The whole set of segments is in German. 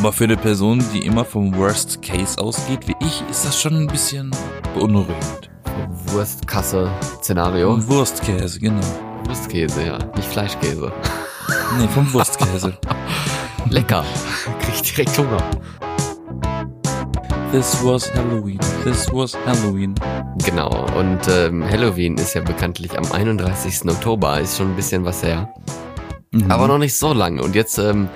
Aber für eine Person, die immer vom Worst Case ausgeht, wie ich, ist das schon ein bisschen beunruhigend. Wurstkasse-Szenario. Wurstkäse, genau. Wurstkäse, ja. Nicht Fleischkäse. Nee, vom Wurstkäse. Lecker. Krieg ich direkt Hunger. This was Halloween. This was Halloween. Genau. Und ähm, Halloween ist ja bekanntlich am 31. Oktober. Ist schon ein bisschen was her. Mhm. Aber noch nicht so lange. Und jetzt ähm,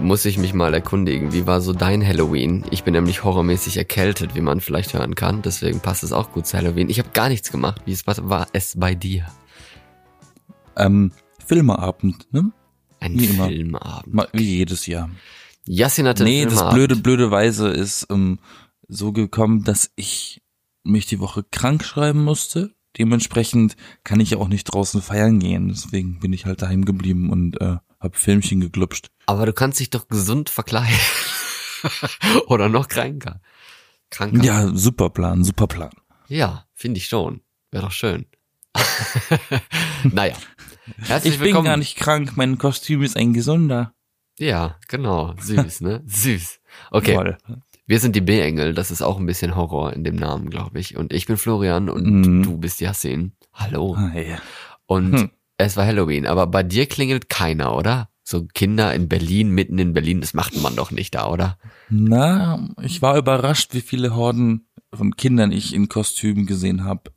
muss ich mich mal erkundigen. Wie war so dein Halloween? Ich bin nämlich horrormäßig erkältet, wie man vielleicht hören kann. Deswegen passt es auch gut zu Halloween. Ich habe gar nichts gemacht. Wie es, was war es bei dir? Ähm, Filmeabend, ne? Ein Wie immer. Filmabend. Ma- Wie jedes Jahr. Yassin hatte Nee, das blöde, blöde Weise ist ähm, so gekommen, dass ich mich die Woche krank schreiben musste. Dementsprechend kann ich ja auch nicht draußen feiern gehen. Deswegen bin ich halt daheim geblieben und äh, hab Filmchen geglupscht. Aber du kannst dich doch gesund verkleiden. Oder noch kränker. Kranker. Ja, super Plan, super Plan. Ja, finde ich schon. Wäre doch schön. naja. Herzlich Ich bin willkommen. gar nicht krank, mein Kostüm ist ein gesunder. Ja, genau. Süß, ne? Süß. Okay. Voll. Wir sind die B-Engel. Das ist auch ein bisschen Horror in dem Namen, glaube ich. Und ich bin Florian und Mhm. du bist Yassin. Hallo. Hi. Und Hm. Es war Halloween. Aber bei dir klingelt keiner, oder? So Kinder in Berlin, mitten in Berlin, das macht man doch nicht da, oder? Na, ich war überrascht, wie viele Horden von Kindern ich in Kostümen gesehen habe.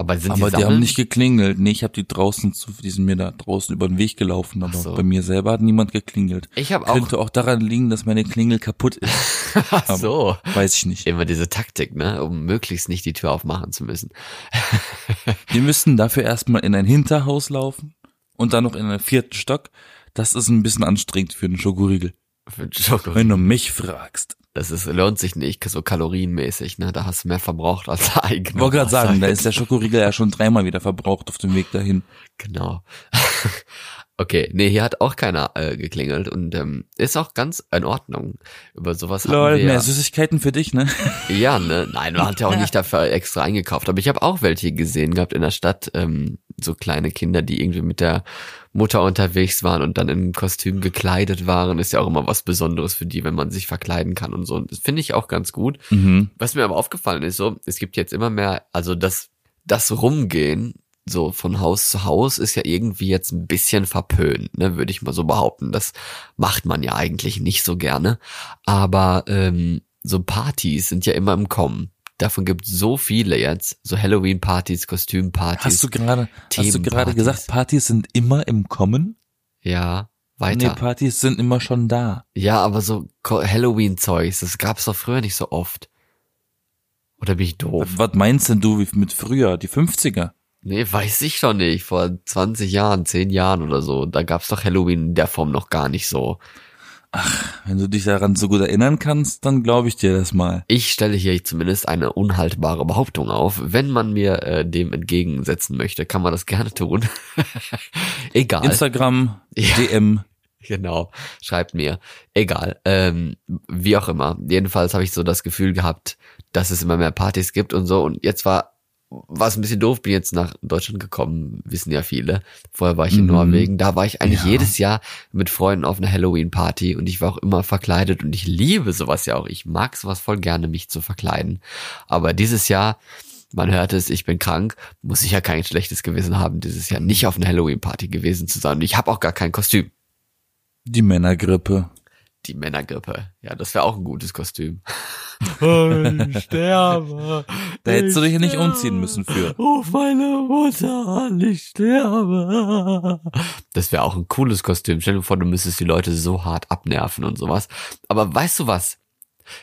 Aber sind Aber die die haben nicht geklingelt. Nee, ich habe die draußen zu, die sind mir da draußen über den Weg gelaufen, aber so. bei mir selber hat niemand geklingelt. ich habe auch. Könnte auch daran liegen, dass meine Klingel kaputt ist. Ach so. Weiß ich nicht. Immer diese Taktik, ne? Um möglichst nicht die Tür aufmachen zu müssen. Wir müssten dafür erstmal in ein Hinterhaus laufen und dann noch in einen vierten Stock. Das ist ein bisschen anstrengend für einen Schokoriegel. Für den Schoko. Wenn du mich fragst. Das ist, lohnt sich nicht, so kalorienmäßig, ne? Da hast du mehr verbraucht als eigen. Ich wollte gerade sagen, da ist der Schokoriegel ja schon dreimal wieder verbraucht auf dem Weg dahin. Genau. Okay, nee, hier hat auch keiner äh, geklingelt und ähm, ist auch ganz in Ordnung. Über sowas haben Lol, wir mehr ja, Süßigkeiten für dich, ne? ja, ne, nein, man hat ja auch nicht dafür extra eingekauft. Aber ich habe auch welche gesehen gehabt in der Stadt, ähm, so kleine Kinder, die irgendwie mit der Mutter unterwegs waren und dann in Kostüm gekleidet waren. Ist ja auch immer was Besonderes für die, wenn man sich verkleiden kann und so. Und das finde ich auch ganz gut. Mhm. Was mir aber aufgefallen ist, so, es gibt jetzt immer mehr, also das, das Rumgehen, so von Haus zu Haus, ist ja irgendwie jetzt ein bisschen verpönt, ne, würde ich mal so behaupten. Das macht man ja eigentlich nicht so gerne. Aber ähm, so Partys sind ja immer im Kommen. Davon gibt so viele jetzt, so Halloween-Partys, Kostümpartys. Hast du gerade, hast du gerade gesagt, Partys sind immer im Kommen? ja, Nee, weiter. Partys sind immer schon da. ja, aber so Halloween-Zeugs, das gab's doch früher nicht so oft. Oder bin ich doof? Was meinst denn du mit früher, die 50er? Nee, weiß ich doch nicht. Vor 20 Jahren, 10 Jahren oder so. Da gab's doch Halloween in der Form noch gar nicht so. Wenn du dich daran so gut erinnern kannst, dann glaube ich dir das mal. Ich stelle hier zumindest eine unhaltbare Behauptung auf. Wenn man mir äh, dem entgegensetzen möchte, kann man das gerne tun. Egal. Instagram, Ja. DM. Genau, schreibt mir. Egal. Ähm, wie auch immer. Jedenfalls habe ich so das Gefühl gehabt, dass es immer mehr Partys gibt und so. Und jetzt war war es ein bisschen doof, bin jetzt nach Deutschland gekommen, wissen ja viele. Vorher war ich in Mhm. Norwegen. Da war ich eigentlich Ja. jedes Jahr mit Freunden auf einer Halloween-Party und ich war auch immer verkleidet und ich liebe sowas ja auch. Ich mag sowas voll gerne, mich zu verkleiden. Aber dieses Jahr, man hört es, ich bin krank, muss ich ja kein schlechtes Gewissen haben, dieses Jahr nicht auf einer Halloween-Party gewesen zu sein. Und ich habe auch gar kein Kostüm. Die Männergrippe. Die Männergrippe. Ja, das wäre auch ein gutes Kostüm. Ich sterbe. Da hättest du dich ja nicht sterbe. umziehen müssen für. Ruf meine Mutter an, ich sterbe. Das wäre auch ein cooles Kostüm. Stell dir vor, du müsstest die Leute so hart abnerven und sowas. Aber weißt du was?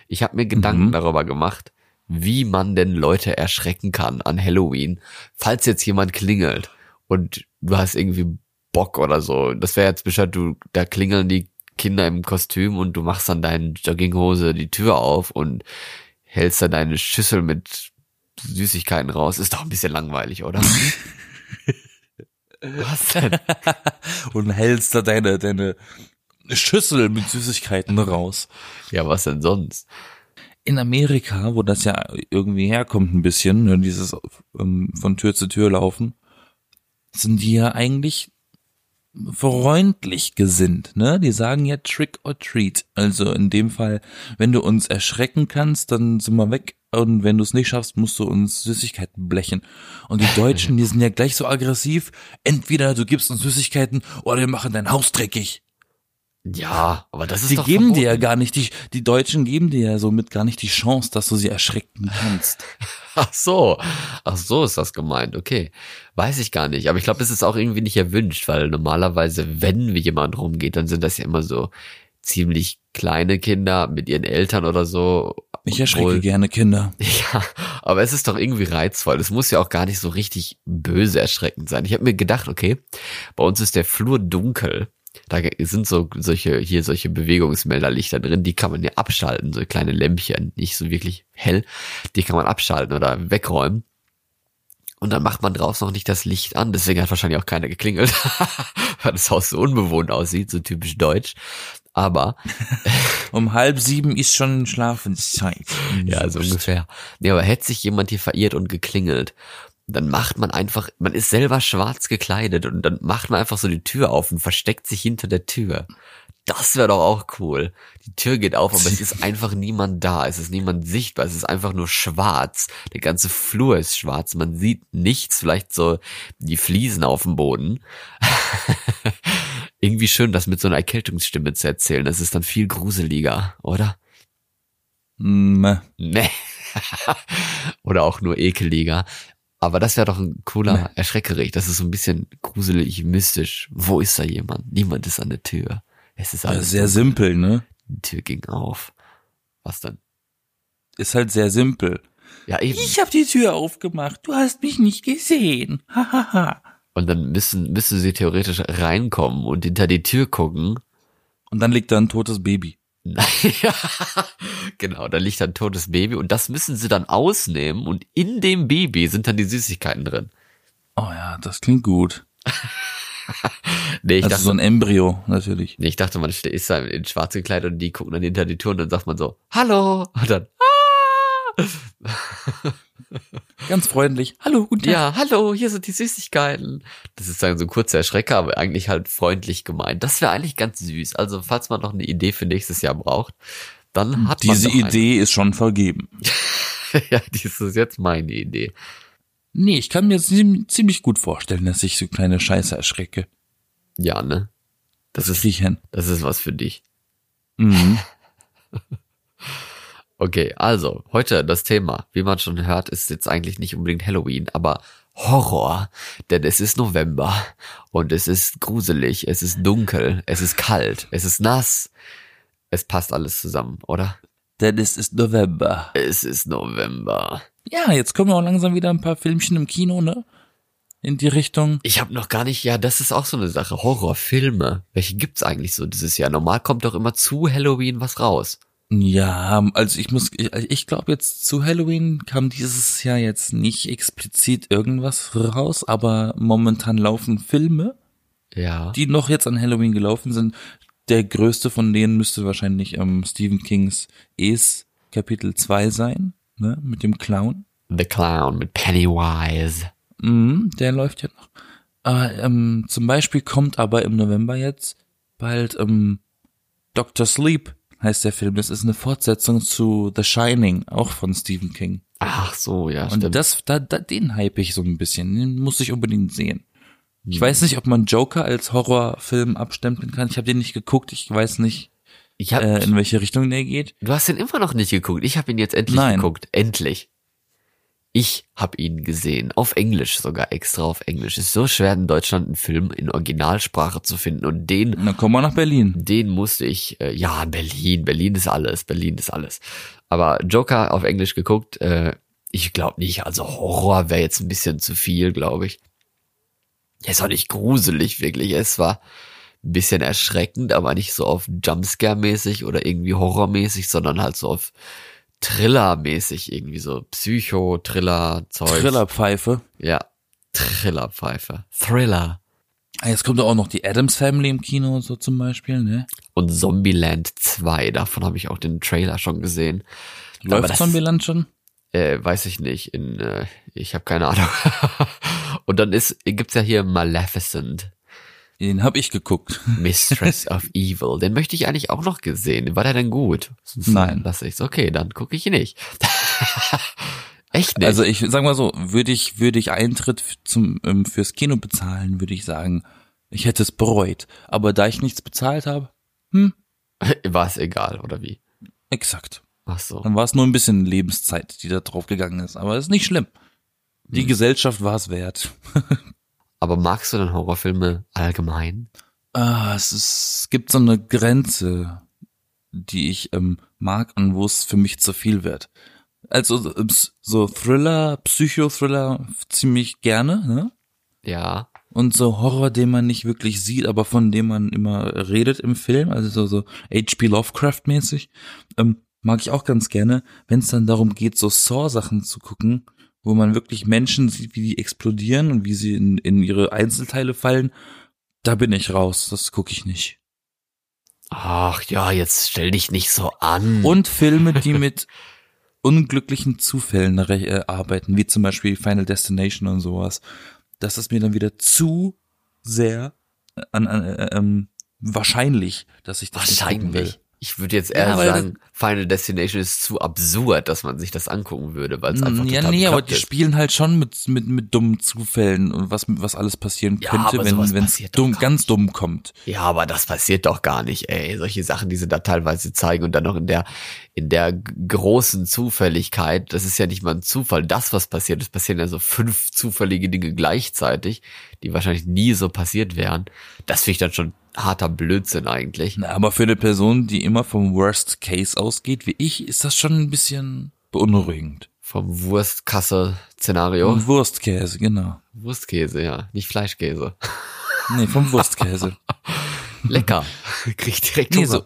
Ich habe mir Gedanken Mhm. darüber gemacht, wie man denn Leute erschrecken kann an Halloween, falls jetzt jemand klingelt und du hast irgendwie Bock oder so. Das wäre jetzt bestimmt, du, da klingeln die Kinder im Kostüm und du machst dann deine Jogginghose die Tür auf und hältst dann deine Schüssel mit Süßigkeiten raus. Ist doch ein bisschen langweilig, oder? Was denn? Und hältst da deine, deine Schüssel mit Süßigkeiten raus. Ja, was denn sonst? In Amerika, wo das ja irgendwie herkommt ein bisschen, ne, dieses ähm, von Tür zu Tür laufen, sind die ja eigentlich freundlich gesinnt, ne? Die sagen ja Trick or Treat. Also in dem Fall, wenn du uns erschrecken kannst, dann sind wir weg. Und wenn du es nicht schaffst, musst du uns Süßigkeiten blechen. Und die Deutschen, die sind ja gleich so aggressiv. Entweder du gibst uns Süßigkeiten oder wir machen dein Haus dreckig. Ja, aber das ist Die doch geben dir ja verboten. gar nicht die, die Deutschen geben dir ja somit gar nicht die Chance, dass du sie erschrecken kannst. Ach so, ach so ist das gemeint. Okay, weiß ich gar nicht. Aber ich glaube, es ist auch irgendwie nicht erwünscht, weil normalerweise, wenn wie jemand rumgeht, dann sind das ja immer so ziemlich kleine Kinder mit ihren Eltern oder so. Ich erschrecke Obwohl- gerne Kinder. Ja, aber es ist doch irgendwie reizvoll. Es muss ja auch gar nicht so richtig böse erschreckend sein. Ich habe mir gedacht, okay, bei uns ist der Flur dunkel. Da sind so solche hier solche Bewegungsmelderlichter drin, die kann man ja abschalten, so kleine Lämpchen, nicht so wirklich hell, die kann man abschalten oder wegräumen. Und dann macht man draußen noch nicht das Licht an, deswegen hat wahrscheinlich auch keiner geklingelt, weil das Haus so unbewohnt aussieht, so typisch deutsch. Aber Um halb sieben ist schon Schlafenszeit. Ja, so ungefähr. Nee, aber hätte sich jemand hier verirrt und geklingelt, dann macht man einfach, man ist selber schwarz gekleidet und dann macht man einfach so die Tür auf und versteckt sich hinter der Tür. Das wäre doch auch cool. Die Tür geht auf, aber es ist einfach niemand da. Es ist niemand sichtbar. Es ist einfach nur schwarz. Der ganze Flur ist schwarz. Man sieht nichts. Vielleicht so die Fliesen auf dem Boden. Irgendwie schön, das mit so einer Erkältungsstimme zu erzählen. Das ist dann viel gruseliger, oder? Meh. Nee. Oder auch nur ekeliger. Aber das wäre doch ein cooler. Erschreckerich. Das ist so ein bisschen gruselig, mystisch. Wo ist da jemand? Niemand ist an der Tür. Es ist Ja, alles sehr dunkel. simpel, ne? Die Tür ging auf. Was dann? Ist halt sehr simpel. Ja, eben. Ich habe die Tür aufgemacht. Du hast mich nicht gesehen. Hahaha. Und dann müssen, müssen sie theoretisch reinkommen und hinter die Tür gucken. Und dann liegt da ein totes Baby. Ja, genau, da liegt ein totes Baby und das müssen sie dann ausnehmen und in dem Baby sind dann die Süßigkeiten drin. Oh ja, das klingt gut. Nee, ich also dachte, so ein Embryo, natürlich. Nee, ich dachte, man ist da in schwarz gekleidet und die gucken dann hinter die Tür und dann sagt man so, hallo. Und dann, ah! Ganz freundlich. Hallo, guten Tag. ja, hallo, hier sind die Süßigkeiten. Das ist dann so ein kurzer Erschrecker, aber eigentlich halt freundlich gemeint. Das wäre eigentlich ganz süß. Also, falls man noch eine Idee für nächstes Jahr braucht, dann hat Diese man doch Idee ist schon vergeben. Eine. ja, dies ist jetzt meine Idee. Nee, ich kann mir ziem- ziemlich gut vorstellen, dass ich so kleine Scheiße erschrecke. Ja, ne? Das Das ist, ich hin. das ist was für dich. Mhm. Okay, also, heute das Thema, wie man schon hört, ist jetzt eigentlich nicht unbedingt Halloween, aber Horror. Denn es ist November und es ist gruselig, es ist dunkel, es ist kalt, es ist nass. Es passt alles zusammen, oder? Denn es ist November. Es ist November. Ja, jetzt kommen auch langsam wieder ein paar Filmchen im Kino, ne? In die Richtung. Ich habe noch gar nicht, ja, das ist auch so eine Sache. Horrorfilme. Welche gibt's eigentlich so dieses Jahr? Normal kommt doch immer zu Halloween was raus. Ja, also ich muss, ich, ich glaube jetzt zu Halloween kam dieses Jahr jetzt nicht explizit irgendwas raus, aber momentan laufen Filme, Ja. die noch jetzt an Halloween gelaufen sind. Der größte von denen müsste wahrscheinlich ähm, Stephen Kings Es Kapitel 2 sein, ne, mit dem Clown. The Clown mit Pennywise. Mhm, der läuft ja noch. Äh, ähm, zum Beispiel kommt aber im November jetzt bald ähm, Dr. Sleep heißt der Film. Das ist eine Fortsetzung zu The Shining, auch von Stephen King. Ach so, ja, Und stimmt. das, da, da, den hype ich so ein bisschen. Den muss ich unbedingt sehen. Ich weiß nicht, ob man Joker als Horrorfilm abstempeln kann. Ich habe den nicht geguckt. Ich weiß nicht, ich hab, äh, in welche Richtung der geht. Du hast ihn immer noch nicht geguckt. Ich habe ihn jetzt endlich Nein. geguckt. Endlich. Ich habe ihn gesehen. Auf Englisch sogar, extra auf Englisch. Ist so schwer in Deutschland einen Film in Originalsprache zu finden. Und den, dann kommen wir nach Berlin. den musste ich, äh, ja, Berlin, Berlin ist alles, Berlin ist alles. Aber Joker auf Englisch geguckt, äh, ich glaube nicht. Also Horror wäre jetzt ein bisschen zu viel, glaube ich. Er ist auch nicht gruselig, wirklich. Es war ein bisschen erschreckend, aber nicht so auf Jumpscare-mäßig oder irgendwie Horrormäßig, sondern halt so auf Thriller-mäßig, irgendwie so Psycho-Thriller-Zeug. Thrillerpfeife. Ja, Thriller-Pfeife. Thriller. Ah, Jetzt kommt auch noch die Adams Family im Kino, so zum Beispiel, ne? Und Zombieland 2, davon habe ich auch den Trailer schon gesehen. Läuft das- Zombieland schon? Äh, weiß ich nicht. In, äh, ich habe keine Ahnung. Und dann ist gibt's ja hier Maleficent. Den hab ich geguckt. Mistress of Evil. Den möchte ich eigentlich auch noch gesehen. War der denn gut? Nein. Lass ich's. Okay, dann gucke ich ihn nicht. Echt nicht? Also ich sag mal so, würde ich würde ich Eintritt zum ähm, fürs Kino bezahlen, würde ich sagen, ich hätte es bereut. Aber da ich nichts bezahlt habe, war es egal, oder wie? exakt. Ach so. Dann war es nur ein bisschen Lebenszeit, die da drauf gegangen ist. Aber ist nicht schlimm. Die Hm. Gesellschaft war es wert. Aber magst du denn Horrorfilme allgemein? Ah, es, ist, es gibt so eine Grenze, die ich ähm, mag und wo es für mich zu viel wird. Also so, ähm, so Thriller, Psychothriller ziemlich gerne, ne? Ja. Und so Horror, den man nicht wirklich sieht, aber von dem man immer redet im Film, also so, so H.P. Lovecraft-mäßig, ähm, mag ich auch ganz gerne, wenn es dann darum geht, so Saw-Sachen zu gucken, wo man wirklich Menschen sieht, wie die explodieren und wie sie in, in ihre Einzelteile fallen, da bin ich raus, das gucke ich nicht. Ach ja, jetzt stell dich nicht so an. Und Filme, die mit unglücklichen Zufällen äh, arbeiten, wie zum Beispiel Final Destination und sowas. Das ist mir dann wieder zu sehr an, an äh, ähm, wahrscheinlich, dass ich das nicht gucken will. Ich würde jetzt eher Ja, sagen, Final Destination ist zu absurd, dass man sich das angucken würde, weil es einfach Ja, total nee, aber die ist. spielen halt schon mit, mit, mit dummen Zufällen und was, was alles passieren Ja, könnte, wenn es dumm, ganz nicht. dumm kommt. Ja, aber das passiert doch gar nicht, ey. Solche Sachen, die sie da teilweise zeigen und dann noch in der, in der großen Zufälligkeit. Das ist ja nicht mal ein Zufall. Das, was passiert, es passieren ja so fünf zufällige Dinge gleichzeitig, die wahrscheinlich nie so passiert wären. Das finde ich dann schon harter Blödsinn eigentlich. Na, aber für eine Person, die immer vom Worst Case ausgeht, wie ich, ist das schon ein bisschen beunruhigend. Vom Wurstkasse-Szenario. Und Wurstkäse, genau. Wurstkäse, ja. Nicht Fleischkäse. Nee, vom Wurstkäse. Lecker. Krieg ich direkt Nee, Hunger. so,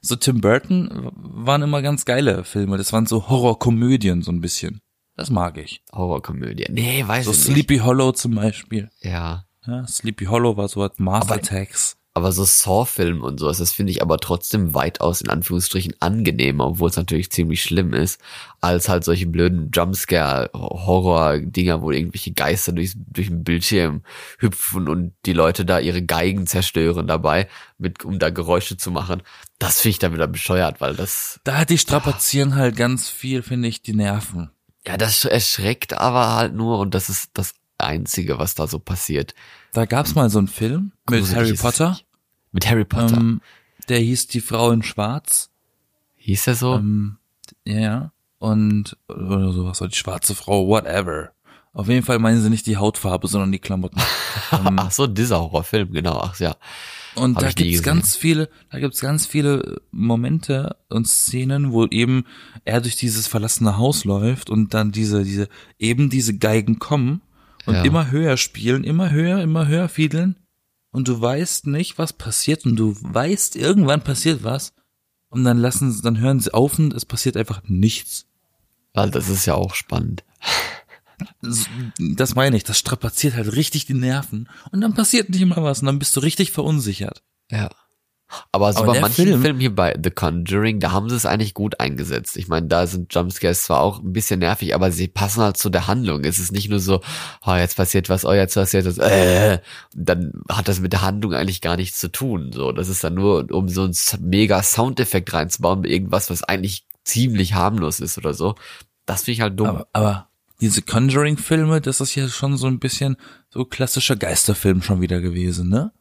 so Tim Burton waren immer ganz geile Filme. Das waren so Horrorkomödien so ein bisschen. Das mag ich. Horrorkomödie. Nee, weiß So ich nicht. Sleepy Hollow zum Beispiel. Ja. Ja, Sleepy Hollow war so was Mars Attacks. Aber so Saw-Film und sowas, das finde ich aber trotzdem weitaus in Anführungsstrichen angenehmer, obwohl es natürlich ziemlich schlimm ist, als halt solche blöden Jumpscare-Horror-Dinger, wo irgendwelche Geister durch, durch den Bildschirm hüpfen und die Leute da ihre Geigen zerstören dabei, mit, um da Geräusche zu machen. Das finde ich dann wieder bescheuert, weil das, Da hat die strapazieren halt ganz viel, finde ich, die Nerven. ja, das erschreckt aber halt nur und das ist das Einzige, was da so passiert. Da gab's mal so einen Film mit Gruselig Harry Potter. Mit Harry Potter. Ähm, der hieß Die Frau in Schwarz. Hieß er so? Ähm, ja. Und, oder sowas, oder die schwarze Frau, whatever. Auf jeden Fall meinen sie nicht die Hautfarbe, sondern die Klamotten. ähm, Ach so, dieser Horrorfilm, genau, ach ja. Und Hab da gibt's ganz viele, da gibt's ganz viele Momente und Szenen, wo eben er durch dieses verlassene Haus läuft und dann diese, diese, eben diese Geigen kommen und Ja. immer höher spielen, immer höher, immer höher fiedeln und du weißt nicht, was passiert und du weißt, irgendwann passiert was und dann lassen sie, dann hören sie auf und es passiert einfach nichts. Weil das ist ja auch spannend. Das meine ich, das strapaziert halt richtig die Nerven und dann passiert nicht immer was und dann bist du richtig verunsichert. Ja. Aber so Aber bei manchen Film- Filmen hier bei The Conjuring, da haben sie es eigentlich gut eingesetzt. Ich meine, da sind Jumpscares zwar auch ein bisschen nervig, aber sie passen halt zu der Handlung. Es ist nicht nur so, oh, jetzt passiert was, oh, jetzt passiert was, äh, dann hat das mit der Handlung eigentlich gar nichts zu tun. So, das ist dann nur, um so einen mega Soundeffekt reinzubauen, irgendwas, was eigentlich ziemlich harmlos ist oder so. Das finde ich halt dumm. Aber, aber diese Conjuring-Filme, das ist ja schon so ein bisschen so klassischer Geisterfilm schon wieder gewesen, ne?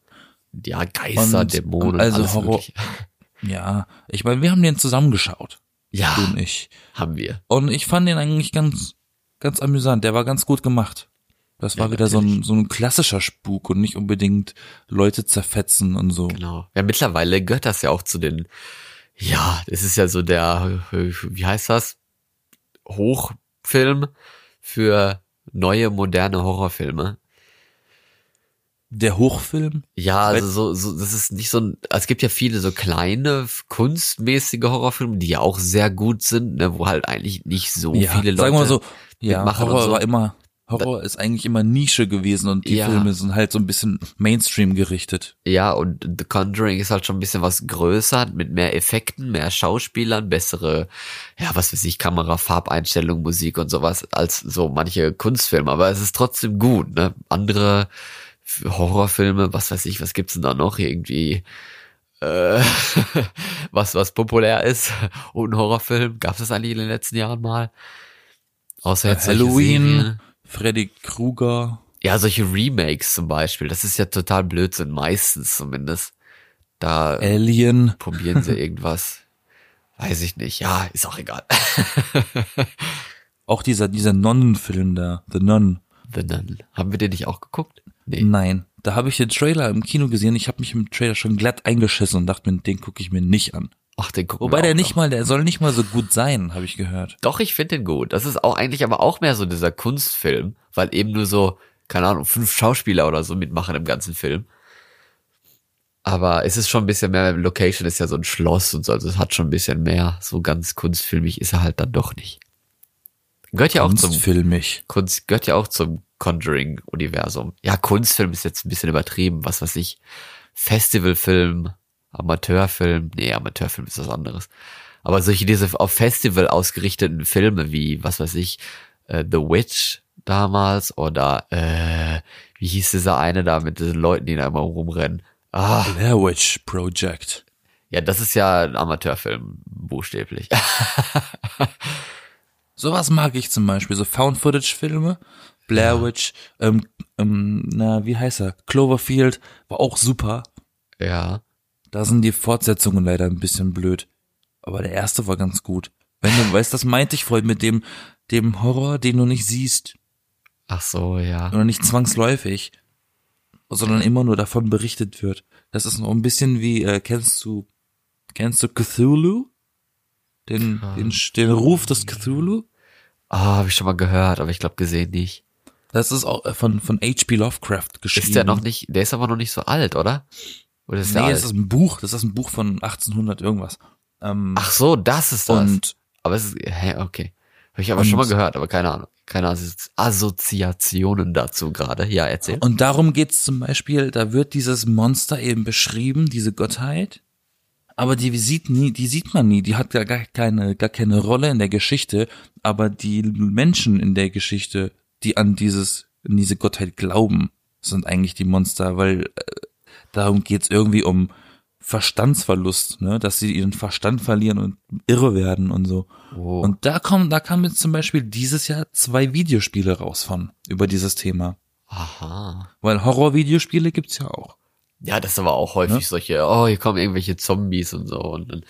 Ja, Geister, und- Dämonen, und also alles Horror- mögliche. Ja, ich meine, wir haben den zusammengeschaut, Ja, du und ich. haben wir. Und ich fand den eigentlich ganz, ganz amüsant. Der war ganz gut gemacht. Das war Ja, wieder so ein, so ein klassischer Spuk und nicht unbedingt Leute zerfetzen und so. Genau. Ja, mittlerweile gehört das ja auch zu den, ja, das ist ja so der, wie heißt das? Hochfilm für neue, moderne Horrorfilme. Der Hochfilm? Ja, also so, so, das ist nicht so ein, also es gibt ja viele so kleine, kunstmäßige Horrorfilme, die ja auch sehr gut sind, ne, wo halt eigentlich nicht so ja, viele Leute. sagen wir mal so, ja, Horror so. war immer, Horror ist eigentlich immer Nische gewesen und die Ja. Filme sind halt so ein bisschen Mainstream gerichtet. Ja, und The Conjuring ist halt schon ein bisschen was größer, mit mehr Effekten, mehr Schauspielern, bessere, ja, was weiß ich, Kamera, Farbeinstellung, Musik und sowas, als so manche Kunstfilme. Aber es ist trotzdem gut, ne? Andere Horrorfilme, was weiß ich, was gibt's denn da noch irgendwie? Äh, was, was populär ist und ein Horrorfilm. Gab es das eigentlich in den letzten Jahren mal? Außer jetzt Halloween. Freddy Krueger. Ja, solche Remakes zum Beispiel. Das ist ja total Blödsinn, meistens zumindest. Da Alien. probieren sie irgendwas. Weiß ich nicht. Ja, ist auch egal. Auch dieser, dieser Nonnenfilm da, The Nun. The Nun. Haben wir den nicht auch geguckt? Nee. Nein. Da habe ich den Trailer im Kino gesehen. Ich habe mich im Trailer schon glatt eingeschissen und dachte mir, den gucke ich mir nicht an. Ach, den gucken Wobei der nicht noch. mal, der soll nicht mal so gut sein, habe ich gehört. Doch, ich finde den gut. Das ist auch eigentlich aber auch mehr so dieser Kunstfilm, weil eben nur so, keine Ahnung, fünf Schauspieler oder so mitmachen im ganzen Film. Aber es ist schon ein bisschen mehr, Location ist ja so ein Schloss und so, also es hat schon ein bisschen mehr. So ganz kunstfilmig ist er halt dann doch nicht. Gehört ja auch zum Kunstfilmig. Kunst, gehört ja auch zum Conjuring-Universum. Ja, Kunstfilm ist jetzt ein bisschen übertrieben, was weiß ich. Festivalfilm, Amateurfilm, nee, Amateurfilm ist was anderes. Aber solche diese auf Festival ausgerichteten Filme wie, was weiß ich, äh, The Witch damals oder äh, wie hieß dieser eine da mit diesen Leuten, die da immer rumrennen? Ah, Blair Witch Project. ja, das ist ja ein Amateurfilm, buchstäblich. Sowas mag ich zum Beispiel, so Found-Footage-Filme. Blair Witch, ähm, ähm, na, wie heißt er? Cloverfield war auch super. ja. Da sind die Fortsetzungen leider ein bisschen blöd. Aber der erste war ganz gut. Wenn du weißt, das meinte ich vorhin mit dem, dem Horror, den du nicht siehst. Ach so, ja. Oder nicht zwangsläufig. Sondern immer nur davon berichtet wird. Das ist noch ein bisschen wie, äh, kennst du, kennst du Cthulhu? Den, den, den Ruf des Cthulhu? Ah, habe ich schon mal gehört, aber ich glaube gesehen nicht. Das ist auch äh, von, von H.P. Lovecraft geschrieben. Ist der noch nicht, der ist aber noch nicht so alt, oder? Oder ist der Nee, alt? das ist ein Buch. Das ist ein Buch von 1800 irgendwas. Ähm, Ach so, das ist das. und aber es ist, hä, okay. Habe ich aber schon mal gehört, aber keine Ahnung. Keine Assozi- Assoziationen dazu gerade. Ja, erzähl. Und darum geht's zum Beispiel, da wird dieses Monster eben beschrieben, diese Gottheit, aber die sieht nie, die sieht man nie, die hat gar gar keine, gar keine Rolle in der Geschichte, aber die Menschen in der Geschichte, die an dieses, an diese Gottheit glauben, sind eigentlich die Monster, weil äh, darum geht's irgendwie um Verstandsverlust, ne, dass sie ihren Verstand verlieren und irre werden und so. Oh. Und da kommen, da kamen jetzt zum Beispiel dieses Jahr zwei Videospiele raus von, über dieses Thema. Aha. Weil Horror-Videospiele gibt's ja auch. Ja, das ist aber auch häufig Ne? solche, oh, hier kommen irgendwelche Zombies und so und dann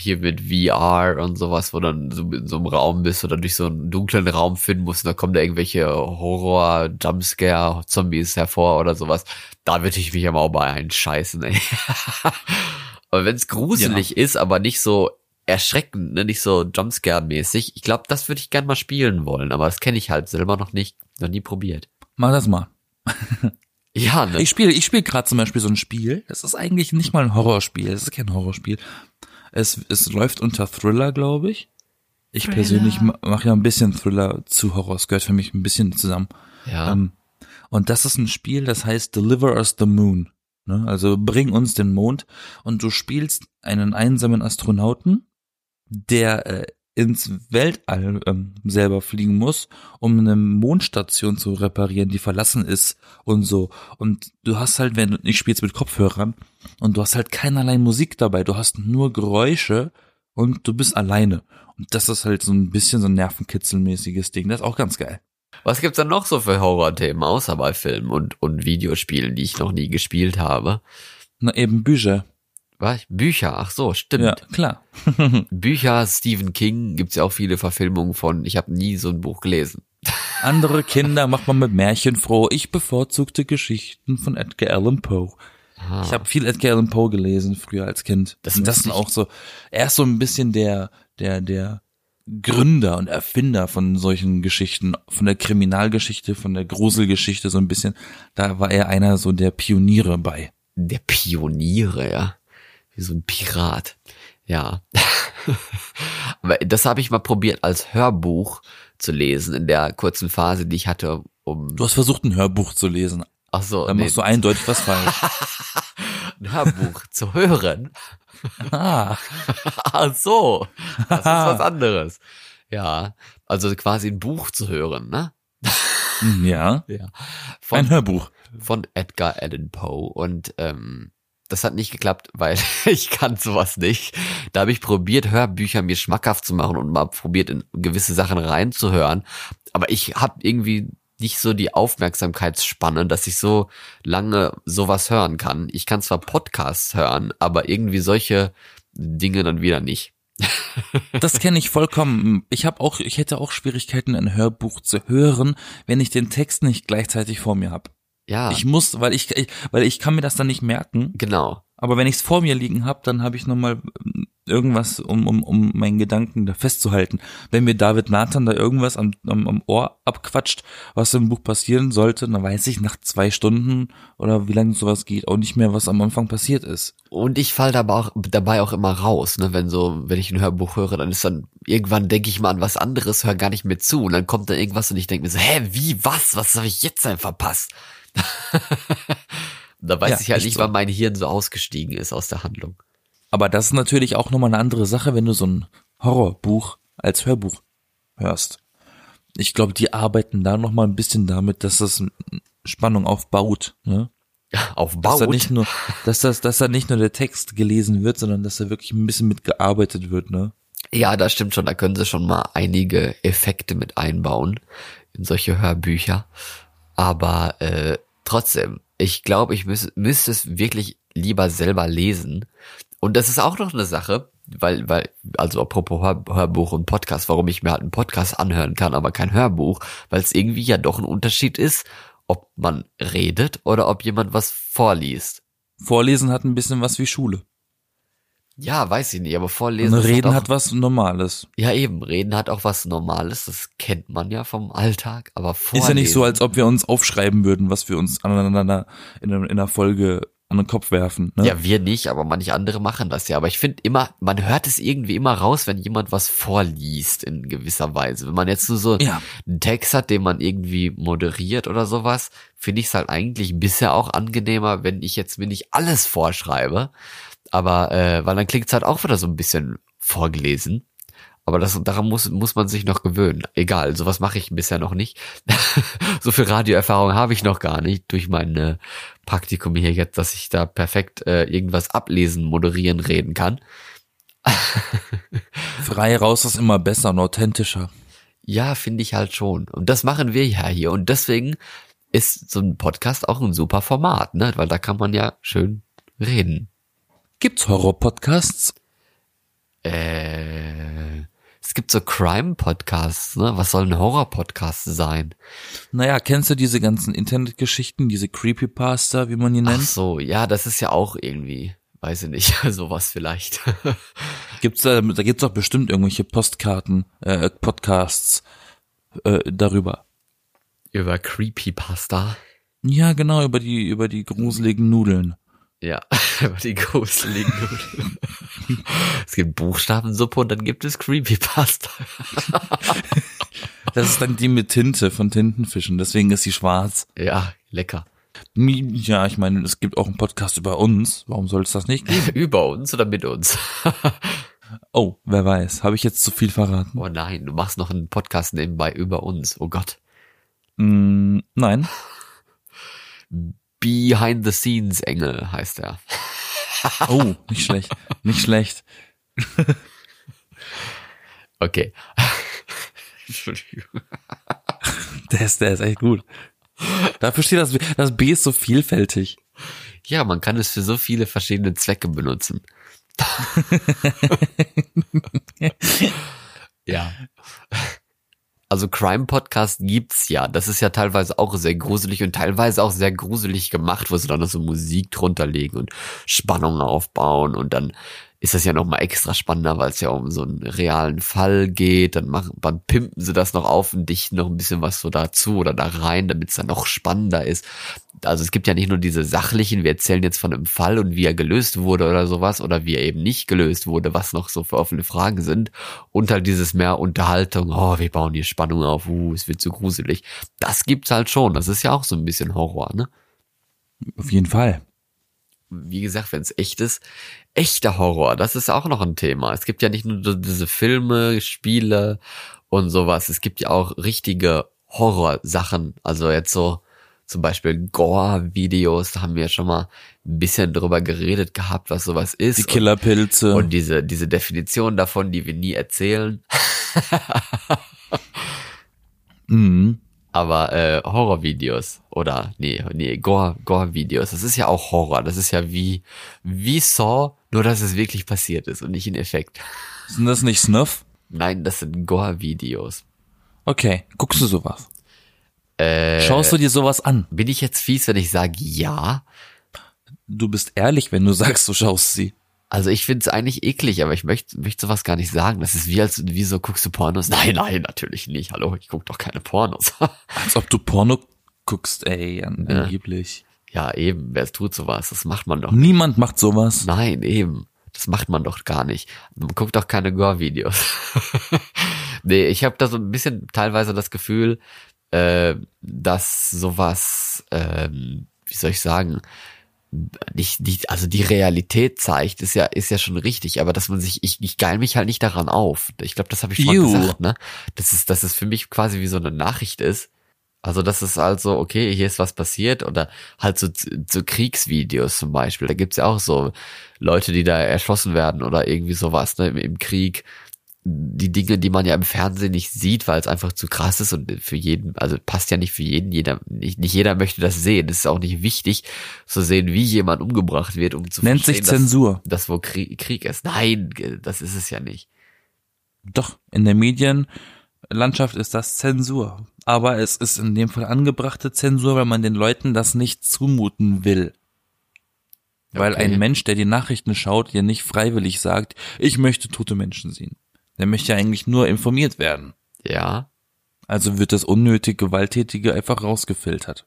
hier mit VR und sowas, wo dann so in so einem Raum bist oder durch so einen dunklen Raum finden musst und da kommen da irgendwelche Horror, Jumpscare, Zombies hervor oder sowas. Da würde ich mich aber auch bei einscheißen, ey. aber wenn es gruselig ist, aber nicht so erschreckend, ne, nicht so Jumpscare-mäßig, ich glaube, das würde ich gern mal spielen wollen, aber das kenne ich halt selber noch nicht, noch nie probiert. Mach das mal. Ja, ne? Ich spiele, ich spiele gerade zum Beispiel so ein Spiel. Das ist eigentlich nicht mal ein Horrorspiel. Es ist kein Horrorspiel. Es, es läuft unter Thriller, glaube ich. Ich persönlich mache ja ein bisschen Thriller zu Horror. Es gehört für mich ein bisschen zusammen. ja. Ähm, und das ist ein Spiel, das heißt Deliver Us the Moon. Ne? Also bring uns den Mond. Und du spielst einen einsamen Astronauten, der äh, ins Weltall ähm, selber fliegen muss, um eine Mondstation zu reparieren, die verlassen ist und so. Und du hast halt, wenn du, ich spiel's mit Kopfhörern und du hast halt keinerlei Musik dabei, du hast nur Geräusche und du bist alleine. Und das ist halt so ein bisschen so ein nervenkitzelmäßiges Ding. Das ist auch ganz geil. Was gibt's denn noch so für Horrorthemen, außer bei Filmen und, und Videospielen, die ich noch nie gespielt habe? Na eben Bücher. Was? Bücher, ach so, stimmt. Ja, klar. Bücher, Stephen King, gibt's ja auch viele Verfilmungen von. Ich habe nie so ein Buch gelesen. Andere Kinder macht man mit Märchen froh. Ich bevorzugte Geschichten von Edgar Allan Poe. Ah. Ich habe viel Edgar Allan Poe gelesen früher als Kind. Das Das, und das wusste sind auch so, er ist so ein bisschen der, der, der Gründer und Erfinder von solchen Geschichten, von der Kriminalgeschichte, von der Gruselgeschichte so ein bisschen. Da war er einer so der Pioniere bei. Der Pioniere, ja. Wie so ein Pirat. Ja. Aber das habe ich mal probiert als Hörbuch zu lesen in der kurzen Phase, die ich hatte, um. Du hast versucht, ein Hörbuch zu lesen. Ach so, Da nee, machst du eindeutig was falsch. ein Hörbuch zu hören. Ah, Ach so, das ist was anderes. Ja, also quasi ein Buch zu hören, ne? Ja. ja. Ein Von, Hörbuch. von Edgar Allan Poe. Und ähm, das hat nicht geklappt, weil ich kann sowas nicht. Da habe ich probiert, Hörbücher mir schmackhaft zu machen und mal probiert, in gewisse Sachen reinzuhören. Aber ich habe irgendwie nicht so die Aufmerksamkeitsspanne, dass ich so lange sowas hören kann. Ich kann zwar Podcasts hören, aber irgendwie solche Dinge dann wieder nicht. Das kenne ich vollkommen. Ich habe auch, ich hätte auch Schwierigkeiten, ein Hörbuch zu hören, wenn ich den Text nicht gleichzeitig vor mir habe. Ja, Ich muss, weil ich, ich, weil ich kann mir das dann nicht merken. genau. Aber wenn ich es vor mir liegen habe, dann habe ich nochmal irgendwas, um, um, um meinen Gedanken da festzuhalten. Wenn mir David Nathan da irgendwas am, am, am Ohr abquatscht, was im Buch passieren sollte, dann weiß ich nach zwei Stunden oder wie lange sowas geht, auch nicht mehr, was am Anfang passiert ist. Und ich fall dabei auch, dabei auch immer raus, ne? Wenn so, wenn ich ein Hörbuch höre, dann ist dann, irgendwann denke ich mal an was anderes, höre gar nicht mehr zu. Und dann kommt da irgendwas und ich denke mir so, hä, wie, was? Was habe ich jetzt denn verpasst? da weiß Ja, ich halt nicht, so. wann mein Hirn so ausgestiegen ist aus der Handlung. Aber das ist natürlich auch nochmal eine andere Sache, wenn du so ein Horrorbuch als Hörbuch hörst. Ich glaube, die arbeiten da nochmal ein bisschen damit, dass das Spannung aufbaut. Ne? Auf Dass da nicht nur, dass das, dass da nicht nur der Text gelesen wird, sondern dass da wirklich ein bisschen mitgearbeitet wird, ne? Ja, das stimmt schon. Da können sie schon mal einige Effekte mit einbauen in solche Hörbücher. Aber äh, trotzdem, ich glaube, ich müß, müsste es wirklich lieber selber lesen. Und das ist auch noch eine Sache, weil, weil, also apropos Hör, Hörbuch und Podcast, warum ich mir halt einen Podcast anhören kann, aber kein Hörbuch, weil es irgendwie ja doch ein Unterschied ist, ob man redet oder ob jemand was vorliest. Vorlesen hat ein bisschen was wie Schule. Ja, weiß ich nicht, aber Und vorlesen ist Reden halt auch, hat was Normales. Ja, eben, reden hat auch was Normales, das kennt man ja vom Alltag, aber vorlesen. Ist ja nicht so, als ob wir uns aufschreiben würden, was wir uns aneinander in, einer- in einer Folge an den Kopf werfen. Ne? Ja, wir nicht, aber manche andere machen das ja. Aber ich finde immer, man hört es irgendwie immer raus, wenn jemand was vorliest in gewisser Weise. Wenn man jetzt nur so Ja. einen Text hat, den man irgendwie moderiert oder sowas, finde ich es halt eigentlich bisher auch angenehmer, wenn ich jetzt mir nicht alles vorschreibe. Aber, äh, weil dann klingt es halt auch wieder so ein bisschen vorgelesen. Aber das, daran muss, muss man sich noch gewöhnen. Egal, sowas mache ich bisher noch nicht. so viel Radioerfahrung habe ich noch gar nicht durch mein äh, Praktikum hier jetzt, dass ich da perfekt äh, irgendwas ablesen, moderieren, reden kann. Frei raus ist immer besser und authentischer. Ja, finde ich halt schon. Und das machen wir ja hier. Und deswegen ist so ein Podcast auch ein super Format, ne? Weil da kann man ja schön reden. Gibt's Horror-Podcasts? Äh, es gibt so Crime-Podcasts, ne? Was soll ein Horror-Podcast sein? Naja, kennst du diese ganzen Internetgeschichten, diese Creepypasta, wie man die Ach nennt? so, ja, das ist ja auch irgendwie, weiß ich nicht, sowas vielleicht. Gibt's da, da gibt's doch bestimmt irgendwelche Postkarten, äh, Podcasts äh, darüber. Über Creepypasta. Ja, genau, über die, über die gruseligen Nudeln. Ja, über die gruseligen Nudeln. es gibt Buchstabensuppe und dann gibt es Creepypasta. Das ist dann die mit Tinte von Tintenfischen, deswegen ist sie schwarz. Ja, lecker. Ja, ich meine, es gibt auch einen Podcast über uns. Warum soll es das nicht geben? Über uns oder mit uns? Oh, wer weiß. Habe ich jetzt zu viel verraten? Oh nein, du machst noch einen Podcast nebenbei über uns. Oh Gott. Mm, nein. Behind the Scenes Engel heißt er. Oh, nicht schlecht. Nicht schlecht. Okay. Entschuldigung. Der ist, der ist echt gut. Dafür steht das, das B ist so vielfältig. Ja, man kann es für so viele verschiedene Zwecke benutzen. ja. Also Crime Podcast gibt's ja. Das ist ja teilweise auch sehr gruselig und teilweise auch sehr gruselig gemacht, wo sie dann so Musik drunter legen und Spannung aufbauen und dann ist das ja noch mal extra spannender, weil es ja um so einen realen Fall geht. Dann machen, dann pimpen sie das noch auf und dichten noch ein bisschen was so dazu oder da rein, damit es dann noch spannender ist. Also es gibt ja nicht nur diese sachlichen, wir erzählen jetzt von einem Fall und wie er gelöst wurde oder sowas oder wie er eben nicht gelöst wurde, was noch so für offene Fragen sind. Und halt dieses mehr Unterhaltung, oh, wir bauen hier Spannung auf, uh, es wird zu gruselig. Das gibt's halt schon. Das ist ja auch so ein bisschen Horror, ne? Auf jeden Fall. Wie gesagt, wenn es echt ist, echter Horror, das ist auch noch ein Thema. Es gibt ja nicht nur diese Filme, Spiele und sowas. Es gibt ja auch richtige Horrorsachen. Also jetzt so zum Beispiel Gore-Videos, da haben wir ja schon mal ein bisschen drüber geredet gehabt, was sowas ist. Die Killerpilze. Und, und diese, diese Definition davon, die wir nie erzählen. mhm. Aber äh, Horrorvideos oder nee, nee, Gore, Gore-Videos, das ist ja auch Horror. Das ist ja wie, wie Saw, nur dass es wirklich passiert ist und nicht ein Effekt. Sind das nicht Snuff? Nein, das sind Gore-Videos. Okay, guckst du sowas? Äh, Schaust du dir sowas an? bin ich jetzt fies, wenn ich sage ja? Du bist ehrlich, wenn du sagst, du schaust sie. Also ich finde es eigentlich eklig, aber ich möchte möchte sowas gar nicht sagen. Das ist wie als wie so guckst du Pornos? Nein, nein, natürlich nicht. Hallo, ich guck doch keine Pornos. Als ob du Porno guckst, ey, angeblich. ja, eben, wer tut sowas? Das macht man doch nicht. Niemand macht sowas. Nein, eben. Das macht man doch gar nicht. Man guckt doch keine Gore-Videos. nee, ich habe da so ein bisschen teilweise das Gefühl, äh, dass sowas, ähm, wie soll ich sagen, nicht, nicht, also die Realität zeigt, ist ja, ist ja schon richtig, aber dass man sich, ich, ich geil mich halt nicht daran auf. Ich glaube, das habe ich schon Ew. gesagt, ne? Das ist, dass es für mich quasi wie so eine Nachricht ist. Also das ist also, okay, hier ist was passiert oder halt so, so Kriegsvideos zum Beispiel. Da gibt's ja auch so Leute, die da erschossen werden oder irgendwie sowas, ne, im, im Krieg. Die Dinge, die man ja im Fernsehen nicht sieht, weil es einfach zu krass ist und für jeden, also passt ja nicht für jeden, jeder, nicht, nicht jeder möchte das sehen. Es ist auch nicht wichtig zu sehen, wie jemand umgebracht wird, um zu Nennt sich Zensur. dass, dass wo Krieg, Krieg ist. Nein, das ist es ja nicht. Doch, in der Medienlandschaft ist das Zensur. Aber es ist in dem Fall angebrachte Zensur, weil man den Leuten das nicht zumuten will. Weil Okay. ein Mensch, der die Nachrichten schaut, ja nicht freiwillig sagt, ich möchte tote Menschen sehen. Der möchte ja eigentlich nur informiert werden. Ja, Also wird das unnötig Gewalttätige einfach rausgefiltert.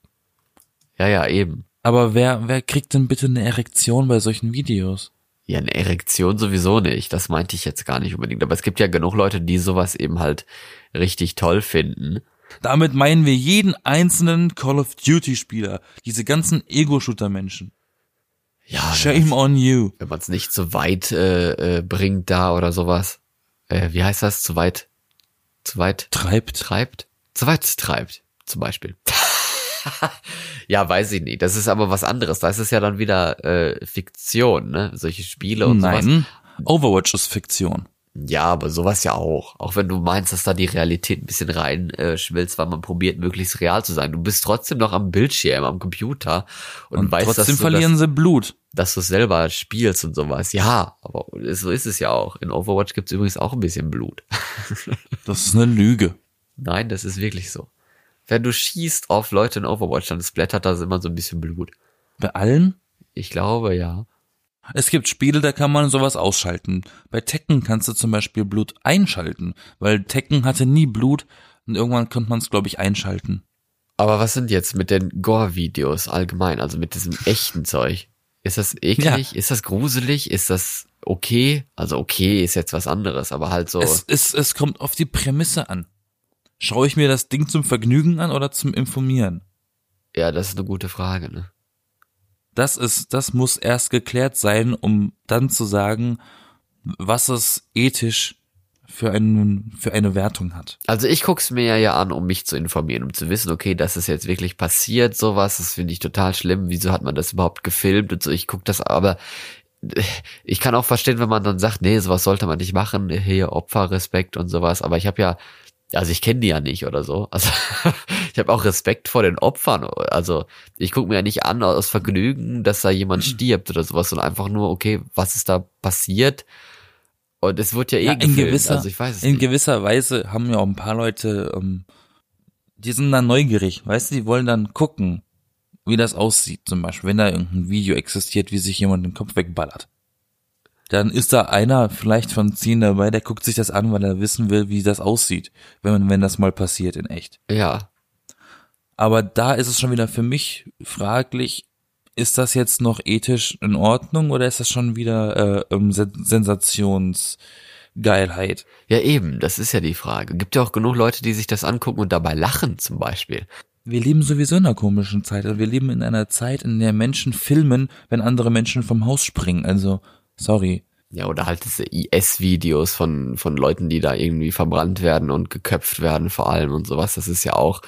ja, ja, eben. Aber wer, wer kriegt denn bitte eine Erektion bei solchen Videos? Ja, eine Erektion sowieso nicht. Das meinte ich jetzt gar nicht unbedingt. Aber es gibt ja genug Leute, die sowas eben halt richtig toll finden. Damit meinen wir jeden einzelnen Call of Duty Spieler, diese ganzen Ego-Shooter-Menschen. Ja, Shame on you. wenn man es nicht zu weit äh, äh, bringt da oder sowas. Äh, wie heißt das? Zu weit, zu weit Treibt. treibt? Zu weit treibt, zum Beispiel. ja, weiß ich nicht. Das ist aber was anderes. Da ist es ja dann wieder äh, Fiktion, ne? Solche Spiele und sowas. Nein. Overwatch ist Fiktion. Ja, aber sowas ja auch. Auch wenn du meinst, dass da die Realität ein bisschen rein äh, schmilzt, weil man probiert, möglichst real zu sein. Du bist trotzdem noch am Bildschirm, am Computer und, Und weißt, trotzdem dass du verlieren das, sie Blut. dass du selber spielst und sowas. Ja, aber so ist es ja auch. In Overwatch gibt's übrigens auch ein bisschen Blut. Das ist eine Lüge. Nein, das ist wirklich so. Wenn du schießt auf Leute in Overwatch, dann splattert das immer so ein bisschen Blut. Bei allen? Ich glaube, ja. Es gibt Spiele, da kann man sowas ausschalten. Bei Tekken kannst du zum Beispiel Blut einschalten, weil Tekken hatte nie Blut und irgendwann konnte man es, glaube ich, einschalten. Aber was sind jetzt mit den Gore-Videos allgemein, also mit diesem echten Zeug? Ist das eklig? Ist das gruselig? Ist das okay? Also okay ist jetzt was anderes, aber halt so. Es, es, es kommt auf die Prämisse an. Schaue ich mir das Ding zum Vergnügen an oder zum Informieren? ja, das ist eine gute Frage, ne? Das ist, das muss erst geklärt sein, um dann zu sagen, was es ethisch für einen, für eine Wertung hat. Also ich guck's mir ja, an, um mich zu informieren, um zu wissen, okay, das ist jetzt wirklich passiert, sowas, das finde ich total schlimm. Wieso hat man das überhaupt gefilmt und so? Ich guck das, aber ich kann auch verstehen, wenn man dann sagt, nee, sowas sollte man nicht machen, hier Opferrespekt und sowas. Aber ich habe ja, also ich kenne die ja nicht oder so. Also ich habe auch Respekt vor den Opfern. Also ich gucke mir ja nicht an aus Vergnügen, dass da jemand stirbt oder sowas, sondern einfach nur, okay, was ist da passiert? Und es wird ja eh Ja, in gewisser, also ich weiß es in nicht. gewisser Weise haben ja auch ein paar Leute, ähm, die sind dann neugierig, weißt du, die wollen dann gucken, wie das aussieht, zum Beispiel, wenn da irgendein Video existiert, wie sich jemand den Kopf wegballert. Dann ist da einer vielleicht von zehn dabei, der guckt sich das an, weil er wissen will, wie das aussieht, wenn, wenn das mal passiert in echt. Ja, Aber da ist es schon wieder für mich fraglich, ist das jetzt noch ethisch in Ordnung oder ist das schon wieder äh, ähm, Sen Sensationsgeilheit? Ja, eben, das ist ja die Frage. Gibt ja auch genug Leute, die sich das angucken und dabei lachen, zum Beispiel. Wir leben sowieso in einer komischen Zeit. Also wir leben in einer Zeit, in der Menschen filmen, wenn andere Menschen vom Haus springen. Also, sorry. Ja, oder halt diese IS-Videos von, von Leuten, die da irgendwie verbrannt werden und geköpft werden vor allem und sowas. Das ist ja auch,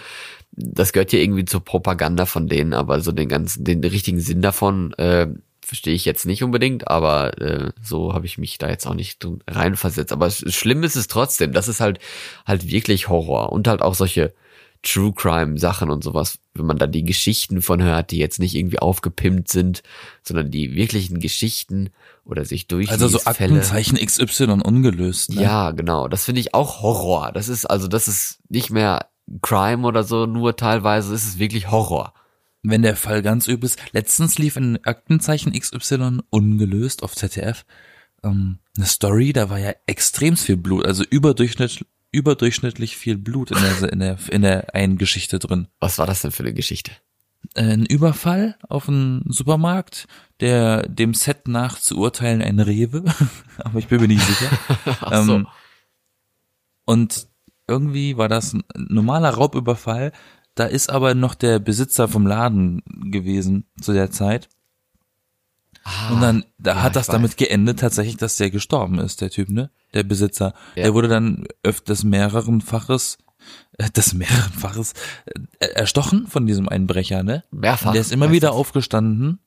das gehört ja irgendwie zur Propaganda von denen, aber so den ganzen, den richtigen Sinn davon, äh, verstehe ich jetzt nicht unbedingt, aber äh, so habe ich mich da jetzt auch nicht reinversetzt. Aber schlimm ist es trotzdem. Das ist halt halt wirklich Horror und halt auch solche True Crime Sachen und sowas, wenn man da die Geschichten von hört, die jetzt nicht irgendwie aufgepimpt sind, sondern die wirklichen Geschichten oder sich durch Also so Fälle. Aktenzeichen XY ungelöst. Ne? Ja, genau. Das finde ich auch Horror. Das ist also, das ist nicht mehr Crime oder so, nur teilweise ist es wirklich Horror. Wenn der Fall ganz übel ist. Letztens lief in Aktenzeichen XY ungelöst auf ZDF ähm, eine Story, da war ja extrem viel Blut, also überdurchschnittlich, überdurchschnittlich viel Blut in der, in der, in der einen Geschichte drin. Was war das denn für eine Geschichte? Äh, Ein Überfall auf einen Supermarkt, der dem Set nach zu urteilen ein Rewe, aber ich bin mir nicht sicher. Ach so. Ähm, und irgendwie war das ein normaler Raubüberfall. Da ist aber noch der Besitzer vom Laden gewesen zu der Zeit. Und dann, da Ah, ja, hat das damit geendet tatsächlich, dass der gestorben ist, der Typ, ne? Der Besitzer. Ja. Der wurde dann öfters mehrerenfaches, äh, des mehrerenfaches, äh, erstochen von diesem Einbrecher, ne? Mehrfach. Und der ist immer wieder das. aufgestanden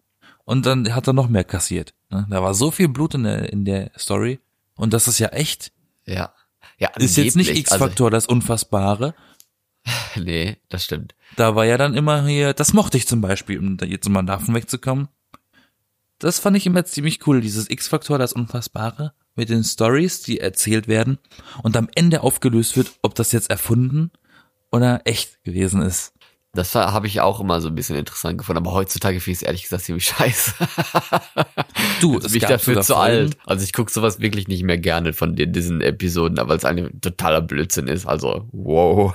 und dann hat er noch mehr kassiert. Ne? Da war so viel Blut in der, in der Story. Und das ist ja echt. Ja. Ja, Ist jetzt nicht angeblich, X-Faktor das Unfassbare. Also, nee, das stimmt. Da war ja dann immer hier, das mochte ich zum Beispiel, um da jetzt mal davon wegzukommen. Das fand ich immer ziemlich cool, dieses X-Faktor, das Unfassbare, mit den Stories, die erzählt werden und am Ende aufgelöst wird, ob das jetzt erfunden oder echt gewesen ist. Das habe ich auch immer so ein bisschen interessant gefunden, aber heutzutage finde ich es ehrlich gesagt ziemlich scheiße. Du, Jetzt es bin ich dafür zu alt. Also ich gucke sowas wirklich nicht mehr gerne von den, diesen Episoden, weil es ein totaler Blödsinn ist. Also, wow.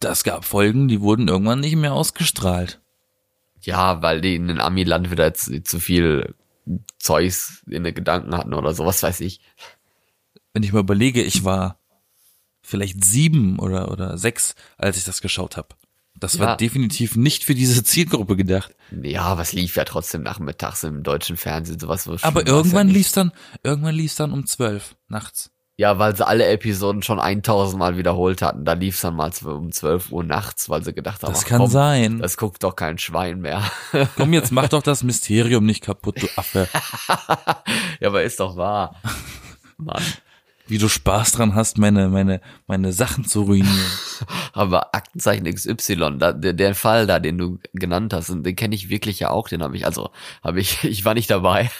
Das gab Folgen, die wurden irgendwann nicht mehr ausgestrahlt. Ja, weil die in den Ami-Land wieder jetzt zu viel Zeugs in den Gedanken hatten oder so, was weiß ich. Wenn ich mal überlege, ich war vielleicht sieben oder, oder sechs, als ich das geschaut habe. Das Ja. war definitiv nicht für diese Zielgruppe gedacht. Ja, was lief ja trotzdem nachmittags im deutschen Fernsehen, sowas. So Aber irgendwann ja lief's dann, irgendwann lief's dann um zwölf nachts. Ja, weil sie alle Episoden schon 1000 Mal wiederholt hatten. Da lief's dann mal um 12 Uhr nachts, weil sie gedacht haben, Das ach, kann komm, sein. Das guckt doch kein Schwein mehr. Komm, jetzt mach doch das Mysterium nicht kaputt, du Affe. ja, aber ist doch wahr. Mann. Wie du Spaß dran hast, meine, meine, meine Sachen zu ruinieren. Aber Aktenzeichen XY, da, der, der Fall da, den du genannt hast, den kenne ich wirklich ja auch, den habe ich, also habe ich, ich war nicht dabei.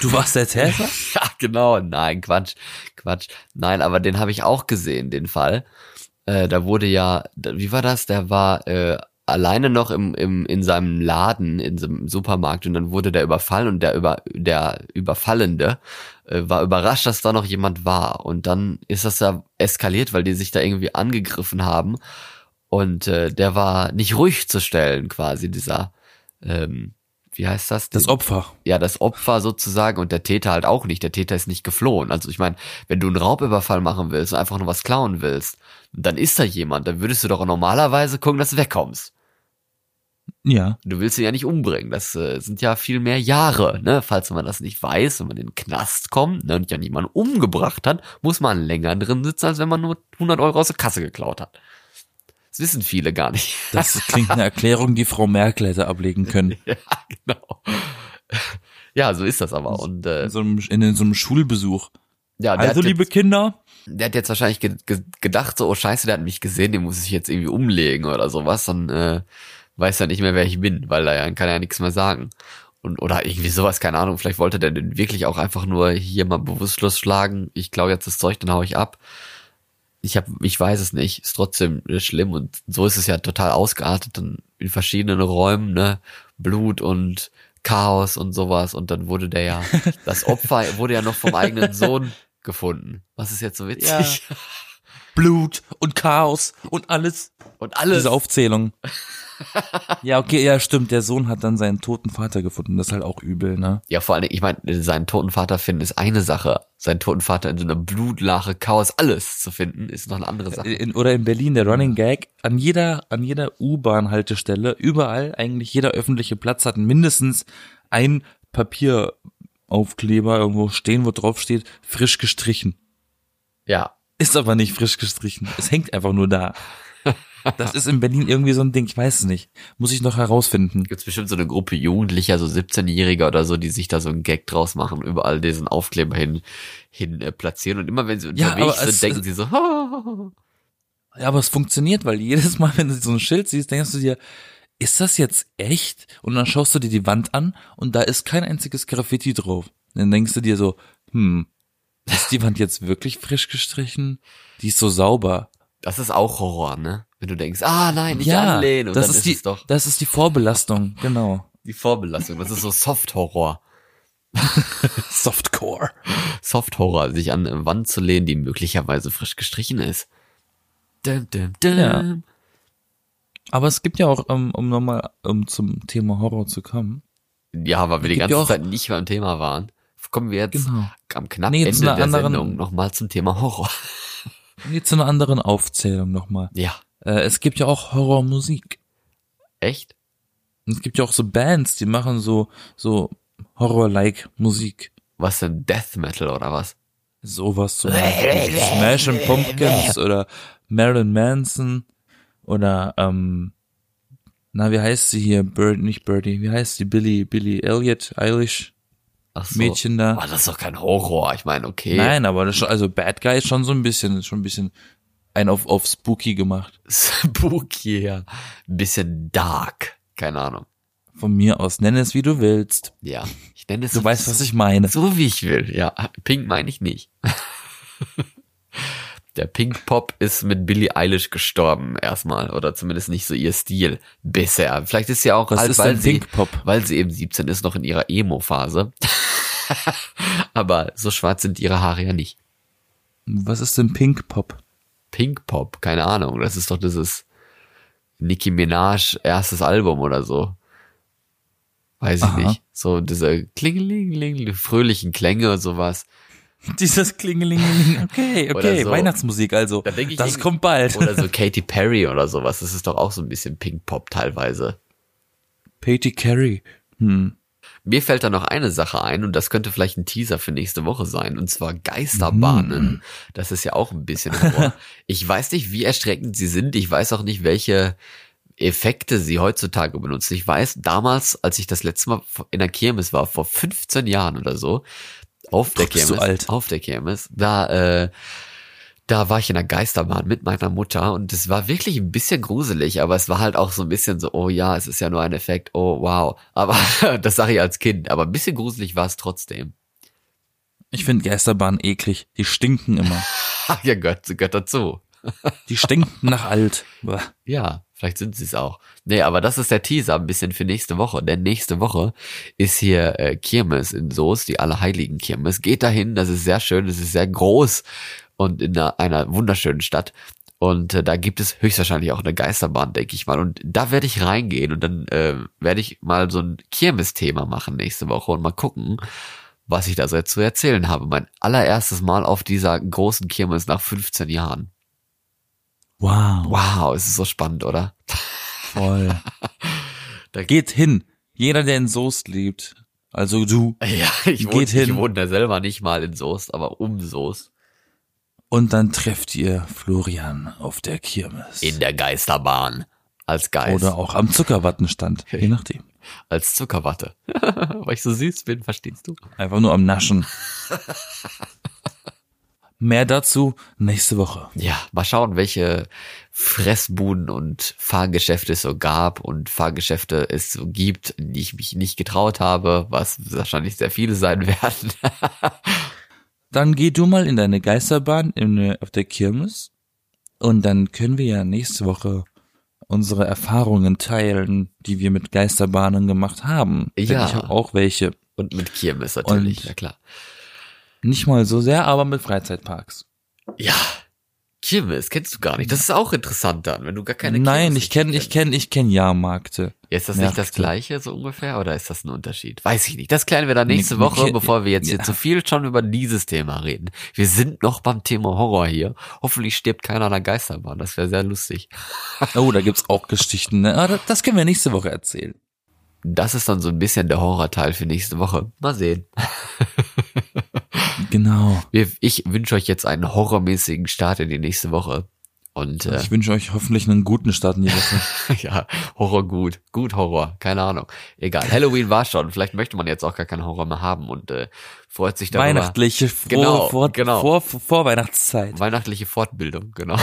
Du warst der Täter? ja, genau, nein, Quatsch, Quatsch. Nein, aber den habe ich auch gesehen, den Fall. Äh, da wurde ja, wie war das? Der war äh, alleine noch im, im, in seinem Laden, in seinem Supermarkt und dann wurde der überfallen und der über der Überfallende war überrascht, dass da noch jemand war. Und dann ist das ja eskaliert, weil die sich da irgendwie angegriffen haben. Und äh, der war nicht ruhig zu stellen, quasi, dieser, ähm, wie heißt das? Das Opfer. ja, das Opfer sozusagen und der Täter halt auch nicht. Der Täter ist nicht geflohen. Also ich meine, wenn du einen Raubüberfall machen willst und einfach nur was klauen willst, dann ist da jemand, dann würdest du doch normalerweise gucken, dass du wegkommst. Ja. Du willst ihn ja nicht umbringen. Das äh, sind ja viel mehr Jahre, ne? Falls man das nicht weiß, wenn man in den Knast kommt ne, und ja niemanden umgebracht hat, muss man länger drin sitzen, als wenn man nur 100 Euro aus der Kasse geklaut hat. Das wissen viele gar nicht. Das klingt eine Erklärung, die Frau Merkel hätte ablegen können. ja, genau. Ja, so ist das aber. Und äh, In so einem, in so einem Schulbesuch. ja, der Also, liebe jetzt, Kinder, der hat jetzt wahrscheinlich ge ge gedacht, so, oh scheiße, der hat mich gesehen, den muss ich jetzt irgendwie umlegen oder sowas. Dann äh, weiß er nicht mehr, wer ich bin, weil er kann ja nichts mehr sagen. Und, oder irgendwie sowas, keine Ahnung, vielleicht wollte der den wirklich auch einfach nur hier mal bewusstlos schlagen. Ich glaube jetzt das Zeug, dann hau ich ab. Ich hab, ich weiß es nicht, ist trotzdem äh, schlimm und so ist es ja total ausgeartet dann in verschiedenen Räumen, ne, Blut und Chaos und sowas und dann wurde der ja, das Opfer wurde ja noch vom eigenen Sohn gefunden. Was ist jetzt so witzig? Blut und Chaos und alles. Und alles, Diese Aufzählung. ja, okay, ja, stimmt. Der Sohn hat dann seinen toten Vater gefunden. Das ist halt auch übel, ne? ja vor allem, ich meine, seinen toten Vater finden ist eine Sache, seinen toten Vater in so einer Blutlache, Chaos, alles zu finden, ist noch eine andere Sache. In, oder in Berlin der Running Gag. An jeder, an jeder U-Bahn-Haltestelle, überall, eigentlich jeder öffentliche Platz hat mindestens ein Papier, Aufkleber irgendwo stehen, wo drauf steht, frisch gestrichen. Ja. Ist aber nicht frisch gestrichen. Es hängt einfach nur da. Das ist in Berlin irgendwie so ein Ding, ich weiß es nicht. Muss ich noch herausfinden. Gibt's bestimmt so eine Gruppe Jugendlicher, so 17-Jähriger oder so, die sich da so einen Gag draus machen, überall diesen Aufkleber hin, hin äh, platzieren. Und immer wenn sie Ja, unterwegs aber sind, es- denken sie so, Ja, aber es funktioniert, weil jedes Mal, wenn du so ein Schild siehst, denkst du dir, ist das jetzt echt? Und dann schaust du dir die Wand an und da ist kein einziges Graffiti drauf. Dann denkst du dir so, hm, ist die Wand jetzt wirklich frisch gestrichen? Die ist so sauber. das ist auch Horror, ne? Wenn du denkst, ah nein, nicht ja, anlehnen. Und das dann ist ist die, es doch das ist die Vorbelastung, genau. die Vorbelastung. Das ist so Soft-Horror. Softcore. Soft-Horror, sich an eine Wand zu lehnen, die möglicherweise frisch gestrichen ist. Dum, dum, dum. Ja. Aber es gibt ja auch, um, um nochmal um zum Thema Horror zu kommen. Ja, weil wir die ganze ja Zeit nicht beim Thema waren. Kommen wir jetzt Genau. am knapp Nee, Ende der anderen- Sendung nochmal zum Thema Horror. Nee, zu einer anderen Aufzählung nochmal. Ja, Äh, es gibt ja auch Horrormusik. echt? Und es gibt ja auch so Bands, die machen so, so Horror-like Musik. Was denn Death Metal oder was? Sowas zum Beispiel. Smashing Pumpkins oder Marilyn Manson oder, ähm, na, wie heißt sie hier? Bird, nicht Birdie, wie heißt sie? Billy, Billy Elliot, Eilish, Ach so. Mädchen da. Aber das ist doch kein Horror. Ich meine, okay. Nein, aber das ist schon, also Bad Guy ist schon so ein bisschen, schon ein bisschen ein auf, auf Spooky gemacht. Spooky, ja. Ein bisschen dark. Keine Ahnung. Von mir aus, nenn es wie du willst. Ja. Ich nenne es Du weißt, was ich meine. So wie ich will, ja. Pink meine ich nicht. Der Pink Pop ist mit Billie Eilish gestorben erstmal oder zumindest nicht so ihr Stil bisher. Vielleicht ist sie auch Was halt, ist weil denn sie, Pink Pop? weil sie eben 17 ist, noch in ihrer Emo-Phase. Aber so schwarz sind ihre Haare ja nicht. Was ist denn Pink Pop? Pink Pop, keine Ahnung. Das ist doch dieses Nicki Minaj erstes Album oder so. Weiß ich Aha. nicht. So diese Klingelingeling, fröhlichen Klänge und sowas. Dieses Klingelingeling. Okay, okay. so. Weihnachtsmusik also. Da ich das kommt bald. Oder so Katy Perry oder sowas. Das ist doch auch so ein bisschen Pink Pop teilweise. Patty Carey. Hm. Mir fällt da noch eine Sache ein und das könnte vielleicht ein Teaser für nächste Woche sein und zwar Geisterbahnen. Das ist ja auch ein bisschen Horror. ich weiß nicht, wie erschreckend sie sind. Ich weiß auch nicht, welche Effekte sie heutzutage benutzen. Ich weiß, damals, als ich das letzte Mal in der Kirmes war, vor 15 Jahren oder so, auf der Kirmes, auf der Kirmes, da, äh, da war ich in der Geisterbahn mit meiner Mutter und es war wirklich ein bisschen gruselig, aber es war halt auch so ein bisschen so, oh ja, es ist ja nur ein Effekt, oh wow. Aber das sage ich als Kind, aber ein bisschen gruselig war es trotzdem. Ich finde Geisterbahnen eklig. Die stinken immer. ja, gehört, gehört dazu. Die stinken nach alt. Ja, vielleicht sind sie es auch. Nee, aber das ist der Teaser ein bisschen für nächste Woche. Denn nächste Woche ist hier äh, Kirmes in Soest, die Allerheiligen Kirmes. Geht dahin, das ist sehr schön, es ist sehr groß und in einer, einer wunderschönen Stadt. Und äh, da gibt es höchstwahrscheinlich auch eine Geisterbahn, denke ich mal. Und da werde ich reingehen und dann äh, werde ich mal so ein Kirmes-Thema machen nächste Woche und mal gucken, was ich da so zu erzählen habe. Mein allererstes Mal auf dieser großen Kirmes nach 15 Jahren. Wow. Wow, es ist so spannend, oder? Voll. Da- Geht hin. Jeder, der in Soest lebt. Also du. Ja, ich Geht wohne, ich hin. wohne da selber nicht mal in Soest, aber um Soest. Und dann trefft ihr Florian auf der Kirmes. In der Geisterbahn. Als Geist. Oder auch am Zuckerwattenstand. Je nachdem. als Zuckerwatte. Weil ich so süß bin, verstehst du? Einfach nur am Naschen. Mehr dazu nächste Woche. Ja, mal schauen, welche Fressbuden und Fahrgeschäfte es so gab und Fahrgeschäfte es so gibt, die ich mich nicht getraut habe, was wahrscheinlich sehr viele sein werden. Dann geh du mal in deine Geisterbahn in, auf der Kirmes und dann können wir ja nächste Woche unsere Erfahrungen teilen, die wir mit Geisterbahnen gemacht haben. Ja. ich habe auch welche. und mit Kirmes natürlich, Und- ja klar. Nicht mal so sehr, aber mit Freizeitparks. Ja, Kirmes kennst du gar nicht. Das ist auch interessant dann, wenn du gar keine Nein, Kirmes ich kenne, ich kenne, ich kenne Jahrmärkte. Ist das nicht das Märkte. gleiche so ungefähr oder ist das ein Unterschied? Weiß ich nicht. Das klären wir dann nächste Nee, Woche, nee, bevor wir jetzt hier ja. zu viel schon über dieses Thema reden. Wir sind noch beim Thema Horror hier. Hoffentlich stirbt keiner an der Geisterbahn. Das wäre sehr lustig. Oh, da gibt's auch Geschichten. Ne? Ah, das- das können wir nächste Woche erzählen. das ist dann so ein bisschen der Horrorteil für nächste Woche. Mal sehen. Genau. Wir, ich wünsche euch jetzt einen horrormäßigen Start in die nächste Woche. Und äh, Ich wünsche euch hoffentlich einen guten Start in die Woche. ja, Horror gut. Gut Horror, keine Ahnung. Egal. Halloween war schon. Vielleicht möchte man jetzt auch gar keinen Horror mehr haben und äh, freut sich darüber. Weihnachtliche Froh, Genau, vor, genau. Vor, vor, Vorweihnachtszeit. Weihnachtliche Fortbildung, genau.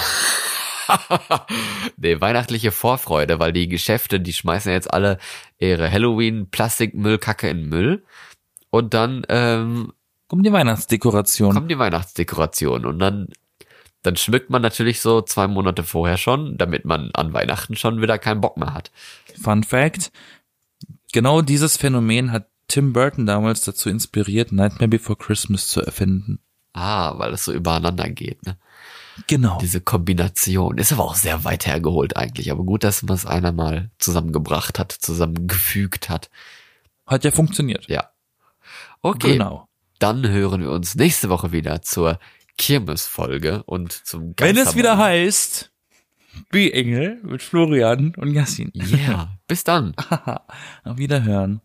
nee, weihnachtliche Vorfreude, weil die Geschäfte, die schmeißen jetzt alle ihre Halloween-Plastikmüllkacke in Müll. Und dann ähm, Kommt die Weihnachtsdekoration. kommt die Weihnachtsdekoration und dann dann schmückt man natürlich so zwei Monate vorher schon, damit man an Weihnachten schon wieder keinen Bock mehr hat. Fun Fact. Genau dieses Phänomen hat Tim Burton damals dazu inspiriert, Nightmare Before Christmas zu erfinden. Ah, weil es so übereinander geht, ne? Genau. Diese Kombination ist aber auch sehr weit hergeholt eigentlich. Aber gut, dass man es einer mal zusammengebracht hat, zusammengefügt hat. Hat ja funktioniert. Ja. Okay. Genau. Dann hören wir uns nächste Woche wieder zur Kirmesfolge und zum Wenn es wieder heißt, Wie Engel mit Florian und Yassin. Yeah. Bis dann. Auf Wiederhören.